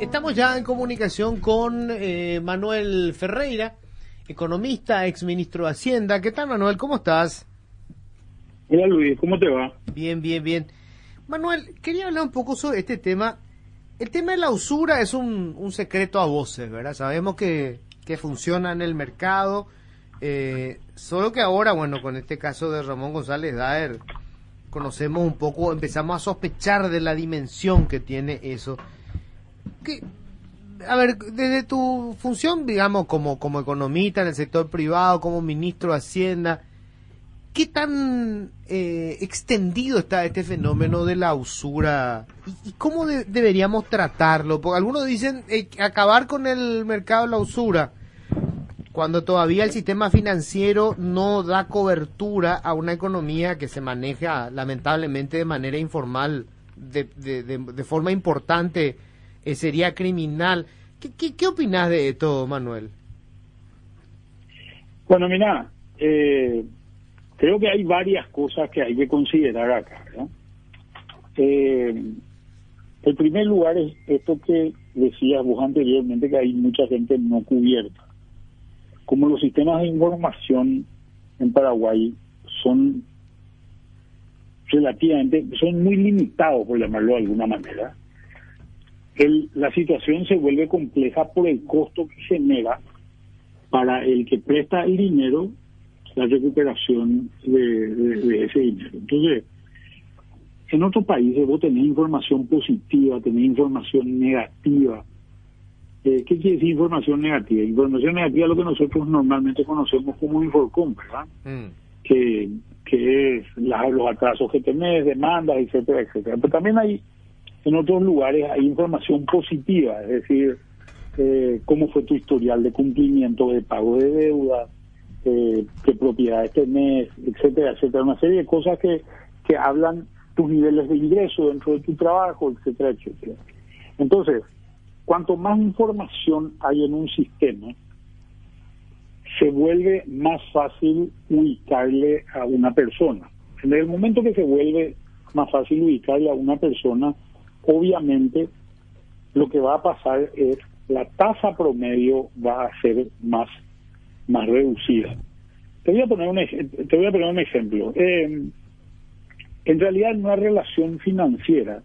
Estamos ya en comunicación con eh, Manuel Ferreira, economista, ex ministro de Hacienda. ¿Qué tal, Manuel? ¿Cómo estás? Hola, Luis. ¿Cómo te va? Bien, bien, bien. Manuel, quería hablar un poco sobre este tema. El tema de la usura es un, secreto a voces, ¿verdad? Sabemos que, que funciona en el mercado, eh, solo que ahora, bueno, con este caso de Ramón González Daer, conocemos un poco, empezamos a sospechar de la dimensión que tiene eso a ver, desde tu función, digamos, como, como economista en el sector privado, como ministro de Hacienda, ¿qué tan eh, extendido está este fenómeno de la usura y, cómo deberíamos tratarlo? Porque algunos dicen eh, acabar con el mercado de la usura cuando todavía el sistema financiero no da cobertura a una economía que se maneja lamentablemente de manera informal, de, de, de forma importante eh, sería criminal. ¿Qué, qué, opinas de esto, Manuel? Bueno, mira, eh, creo que hay varias cosas que hay que considerar acá. Eh, el primer lugar es esto que decías vos anteriormente, que hay mucha gente no cubierta. Como los sistemas de información en Paraguay son relativamente, son muy limitados, por llamarlo de alguna manera, la situación se vuelve compleja por el costo que genera para el que presta el dinero la recuperación de, ese dinero. Entonces, en otros países vos tenés información positiva, tenés información negativa. Eh, ¿Qué quiere decir información negativa? Información negativa es lo que nosotros normalmente conocemos como Inforcom, ¿verdad? Mm. Que, que es los atrasos que tenés, demandas, etcétera, etcétera. Pero también hay en otros lugares hay información positiva, es decir, eh, cómo fue tu historial de cumplimiento de pago de deuda, eh, qué propiedades tenés, etcétera, etcétera. Una serie de cosas que, que hablan tus niveles de ingreso dentro de tu trabajo, etcétera, etcétera. Entonces, cuanto más información hay en un sistema, se vuelve más fácil ubicarle a una persona. En el momento que se vuelve más fácil ubicarle a una persona, obviamente lo que va a pasar es la tasa promedio va a ser más, más reducida. Te voy a poner un, te voy a poner un ejemplo. Em, en realidad, en una relación financiera,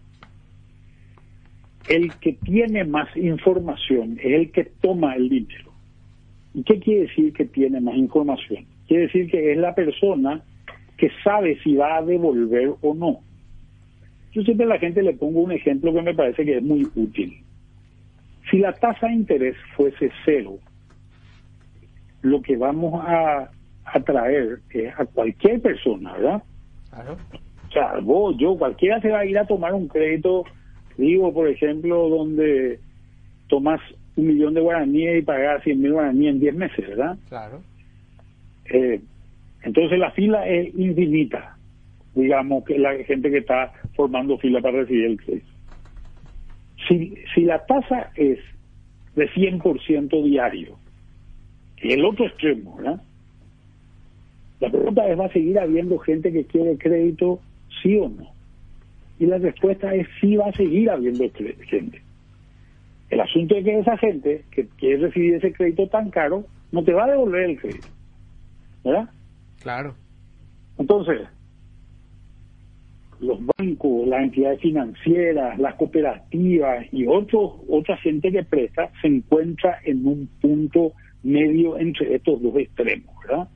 el que tiene más información es el que toma el dinero. ¿Y qué quiere decir que tiene más información? Quiere decir que es la persona que sabe si va a devolver o no. Yo siempre a la gente le pongo un ejemplo que me parece que es muy útil. Si la tasa de interés fuese cero, lo que vamos a atraer es a cualquier persona, ¿verdad? Claro. O sea, vos, yo, cualquiera se va a ir a tomar un crédito, digo, por ejemplo, donde tomas un millón de guaraníes y pagas 100 mil guaraníes en 10 meses, ¿verdad? Claro. Eh, entonces la fila es infinita digamos, que la gente que está formando fila para recibir el crédito. Si, si la tasa es de 100% diario, y el otro extremo, ¿verdad? La pregunta es, ¿va a seguir habiendo gente que quiere crédito, sí o no? Y la respuesta es sí va a seguir habiendo gente. El asunto es que esa gente que quiere recibir ese crédito tan caro, no te va a devolver el crédito. ¿Verdad? Claro. Entonces, los bancos, las entidades financieras, las cooperativas y otros, otra gente que presta se encuentra en un punto medio entre estos dos extremos, ¿verdad?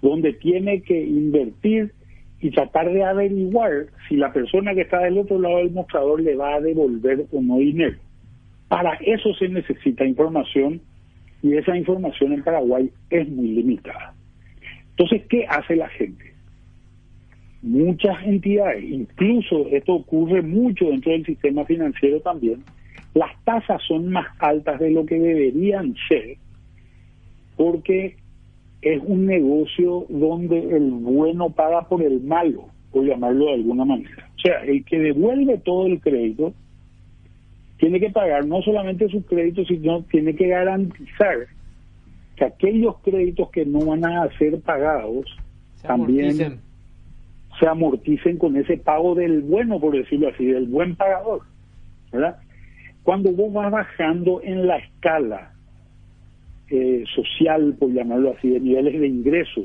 Donde tiene que invertir y tratar de averiguar si la persona que está del otro lado del mostrador le va a devolver o no dinero. Para eso se necesita información y esa información en Paraguay es muy limitada. Entonces, ¿qué hace la gente? Muchas entidades, incluso esto ocurre mucho dentro del sistema financiero también, las tasas son más altas de lo que deberían ser porque es un negocio donde el bueno paga por el malo, por llamarlo de alguna manera. O sea, el que devuelve todo el crédito tiene que pagar no solamente su crédito, sino tiene que garantizar que aquellos créditos que no van a ser pagados también se amorticen con ese pago del bueno, por decirlo así, del buen pagador. ¿verdad? Cuando vos vas bajando en la escala eh, social, por llamarlo así, de niveles de ingresos,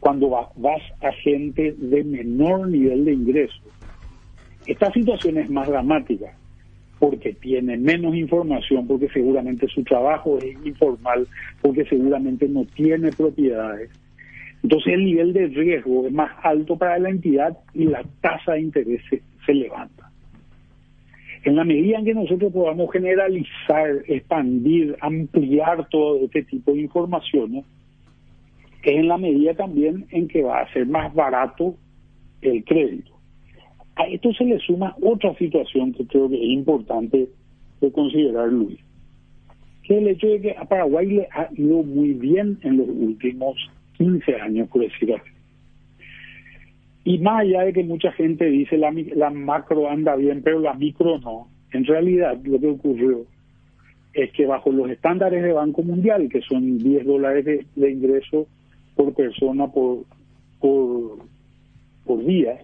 cuando vas a gente de menor nivel de ingresos, esta situación es más dramática porque tiene menos información, porque seguramente su trabajo es informal, porque seguramente no tiene propiedades. Entonces el nivel de riesgo es más alto para la entidad y la tasa de interés se, levanta. En la medida en que nosotros podamos generalizar, expandir, ampliar todo este tipo de informaciones, es en la medida también en que va a ser más barato el crédito. A esto se le suma otra situación que creo que es importante de considerar, Luis, que es el hecho de que a Paraguay le ha ido muy bien en los últimos 15 años, por. Y más allá de que mucha gente dice la, la macro anda bien, pero la micro no, en realidad lo que ocurrió es que bajo los estándares de Banco Mundial, que son 10 dólares de, ingreso por persona por, por, por día,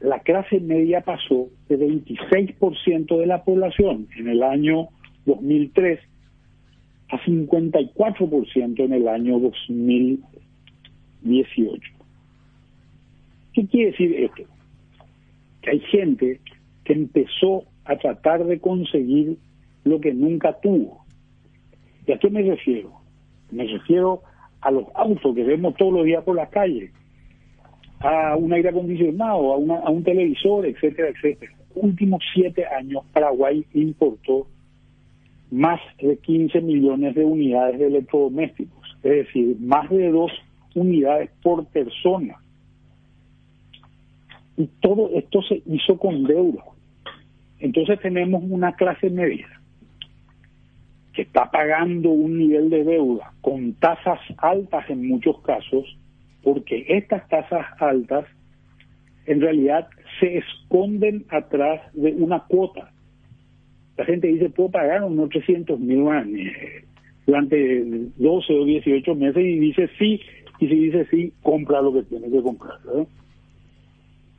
la clase media pasó de 26% de la población en el año 2003 a 54% en el año 2018. ¿Qué quiere decir esto? Que hay gente que empezó a tratar de conseguir lo que nunca tuvo. ¿Y a qué me refiero? Me refiero a los autos que vemos todos los días por la calle, a un aire acondicionado, a, una, a un televisor, etcétera, etcétera. Últimos siete años Paraguay importó más de 15 millones de unidades de electrodomésticos, es decir, más de dos unidades por persona. Y todo esto se hizo con deuda. Entonces tenemos una clase media que está pagando un nivel de deuda con tasas altas en muchos casos porque estas tasas altas en realidad se esconden atrás de una cuota. La gente dice, puedo pagar unos 300 mil durante 12 o 18 meses y dice sí, y si dice sí, compra lo que tiene que comprar.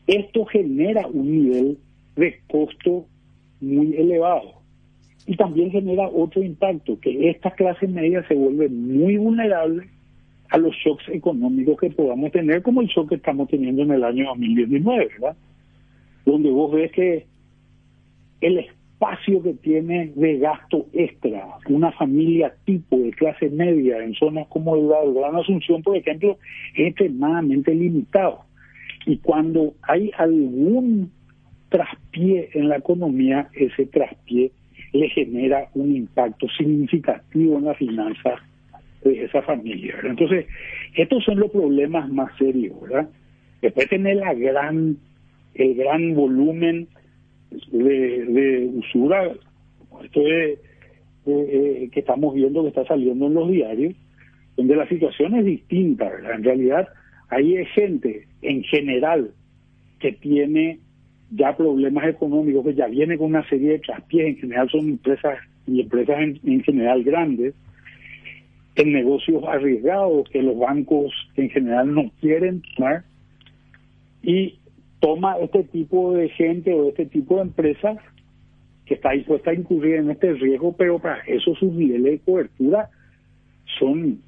Esto genera un nivel de costo muy elevado y también genera otro impacto, que esta clase media se vuelve muy vulnerable a los shocks económicos que podamos tener, como el shock que estamos teniendo en el año 2019, ¿verdad? Donde vos ves que el espacio que tiene de gasto extra una familia tipo de clase media en zonas como la Gran Asunción, por ejemplo, es extremadamente limitado. Y cuando hay algún traspié en la economía, ese traspié le genera un impacto significativo en la finanza de esa familia. Entonces, estos son los problemas más serios, ¿verdad? Después tener la gran, el gran volumen de, usura, esto es, que estamos viendo que está saliendo en los diarios, donde la situación es distinta. En realidad, hay gente en general que tiene ya problemas económicos, que ya viene con una serie de traspiés, en general son empresas y empresas en general grandes, en negocios arriesgados que los bancos en general no quieren tomar y toma este tipo de gente o este tipo de empresas que está dispuesta a incurrir en este riesgo, pero para eso sus niveles de cobertura son,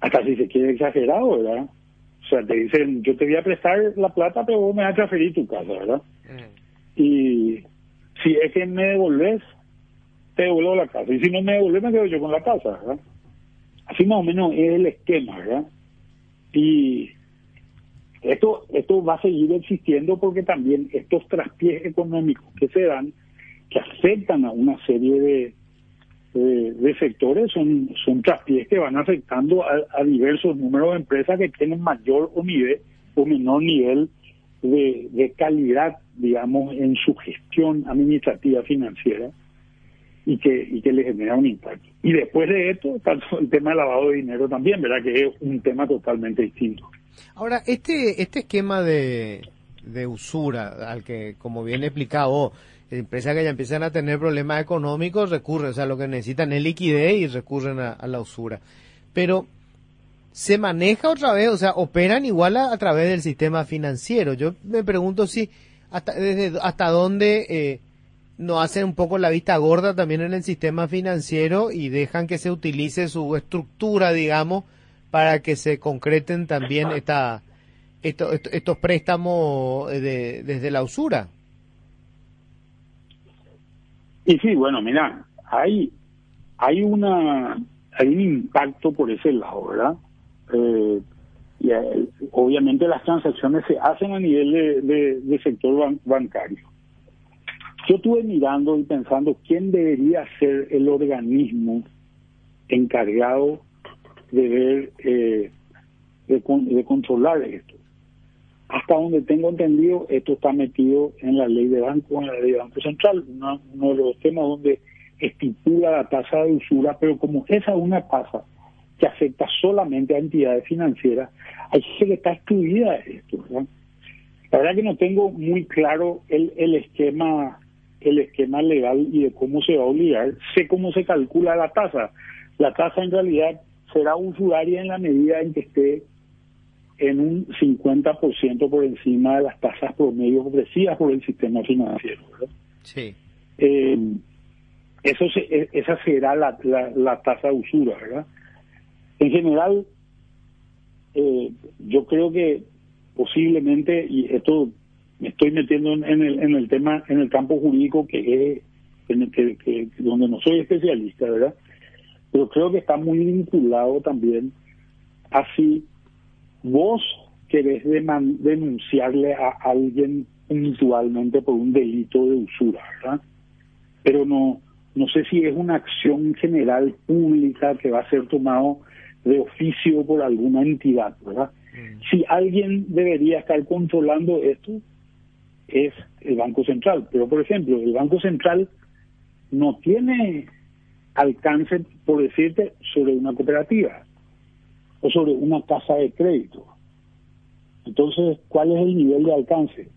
hasta si se quiere exagerado, ¿verdad? O sea, te dicen, yo te voy a prestar la plata, pero vos me vas a transferir tu casa, ¿verdad? Mm. Y si es que me devolves, te devuelvo la casa. Y si no me devolves, me quedo yo con la casa, ¿verdad? Así más o menos es el esquema, ¿verdad? Y esto, esto va a seguir existiendo porque también estos traspiés económicos que se dan, que afectan a una serie de, de, sectores, son, son traspiés que van afectando a, diversos números de empresas que tienen mayor o, nivel, o menor nivel de, de calidad, digamos, en su gestión administrativa financiera y que, y que le genera un impacto. Y después de esto está el tema del lavado de dinero también, ¿verdad? Que es un tema totalmente distinto. Ahora, este, este esquema de, de usura, al que, como bien explicado, empresas que ya empiezan a tener problemas económicos recurren, o sea, lo que necesitan es liquidez y recurren a, la usura. Pero se maneja otra vez, o sea, operan igual a, través del sistema financiero. Yo me pregunto si hasta, desde, hasta dónde eh, no hacen un poco la vista gorda también en el sistema financiero y dejan que se utilice su estructura, digamos, para que se concreten también esta, estos préstamos de, desde la usura. Y sí, bueno, mira, hay, hay, una, hay un impacto por ese lado, ¿verdad? Eh, y, eh, obviamente las transacciones se hacen a nivel de, sector bancario. Yo estuve mirando y pensando quién debería ser el organismo encargado de ver, eh, de controlar esto hasta donde tengo entendido, esto está metido en la ley de banco, en la ley de Banco Central, uno, de los temas donde estipula la tasa de usura, pero como esa es una tasa que afecta solamente a entidades financieras, hay gente que está excluida de esto. La verdad que no tengo muy claro el, el esquema el esquema legal y de cómo se va a obligar. Sé cómo se calcula la tasa. La tasa en realidad será usuraria en la medida en que esté en un 50% por encima de las tasas promedio ofrecidas por el sistema financiero. Sí. Eh, eso e, esa será la, la, tasa de usura, ¿verdad? En general, eh, yo creo que posiblemente, y esto me estoy metiendo en, el, en el tema, en el campo jurídico que es en el que, donde no soy especialista, ¿verdad? Pero creo que está muy vinculado también así vos querés denunciarle a alguien puntualmente por un delito de usura, ¿verdad? Pero no, no sé si es una acción general pública que va a ser tomado de oficio por alguna entidad, ¿verdad? Mm. Si alguien debería estar controlando esto, es el Banco Central. Pero, por ejemplo, el Banco Central no tiene alcance, por decirte, sobre una cooperativa o sobre una casa de crédito. Entonces, ¿cuál es el nivel de alcance?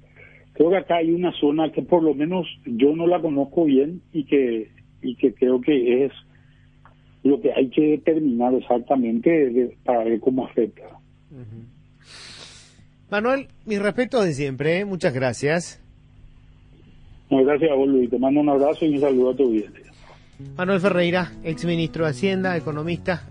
Creo que acá hay una zona que por lo menos yo no la conozco bien y que, y que creo que es lo que hay que determinar exactamente para ver cómo afecta. Manuel, mi respeto de siempre, ¿eh? muchas gracias. gracias a vos, Luis. Te mando un abrazo y un saludo a tu vida. Manuel Ferreira, ex ministro de Hacienda, economista.